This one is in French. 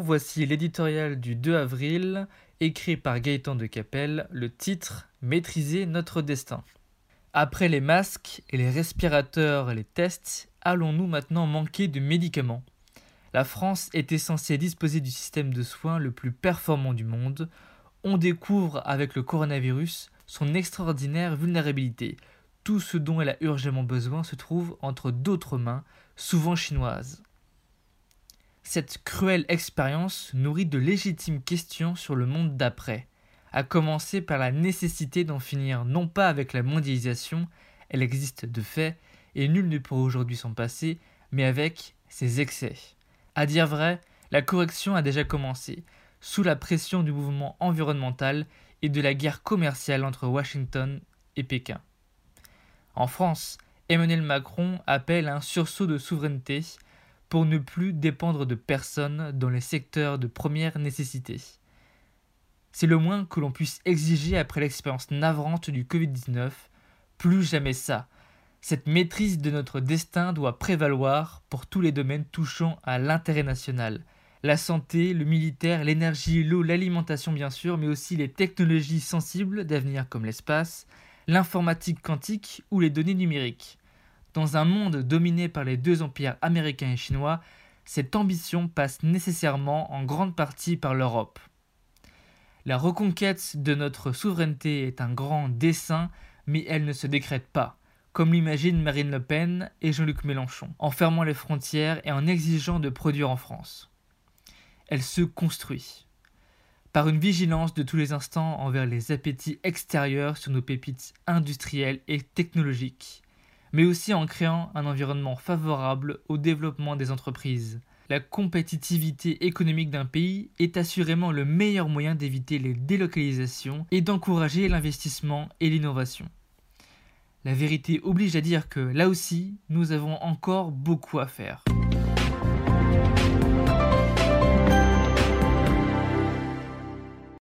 voici l'éditorial du 2 avril, écrit par Gaëtan de Capelle, le titre Maîtriser notre destin. Après les masques et les respirateurs et les tests, allons-nous maintenant manquer de médicaments? La France était censée disposer du système de soins le plus performant du monde. On découvre avec le coronavirus son extraordinaire vulnérabilité. Tout ce dont elle a urgemment besoin se trouve entre d'autres mains, souvent chinoises. Cette cruelle expérience nourrit de légitimes questions sur le monde d'après, à commencer par la nécessité d'en finir non pas avec la mondialisation, elle existe de fait, et nul ne pourra aujourd'hui s'en passer, mais avec ses excès. À dire vrai, la correction a déjà commencé, sous la pression du mouvement environnemental et de la guerre commerciale entre Washington et Pékin. En France, Emmanuel Macron appelle un sursaut de souveraineté pour ne plus dépendre de personne dans les secteurs de première nécessité. C'est le moins que l'on puisse exiger après l'expérience navrante du Covid-19. Plus jamais ça. Cette maîtrise de notre destin doit prévaloir pour tous les domaines touchant à l'intérêt national. La santé, le militaire, l'énergie, l'eau, l'alimentation bien sûr, mais aussi les technologies sensibles d'avenir comme l'espace, l'informatique quantique ou les données numériques. Dans un monde dominé par les deux empires américains et chinois, cette ambition passe nécessairement en grande partie par l'Europe. La reconquête de notre souveraineté est un grand dessein, mais elle ne se décrète pas comme l'imaginent Marine Le Pen et Jean-Luc Mélenchon, en fermant les frontières et en exigeant de produire en France. Elle se construit par une vigilance de tous les instants envers les appétits extérieurs sur nos pépites industrielles et technologiques, mais aussi en créant un environnement favorable au développement des entreprises. La compétitivité économique d'un pays est assurément le meilleur moyen d'éviter les délocalisations et d'encourager l'investissement et l'innovation. La vérité oblige à dire que là aussi, nous avons encore beaucoup à faire.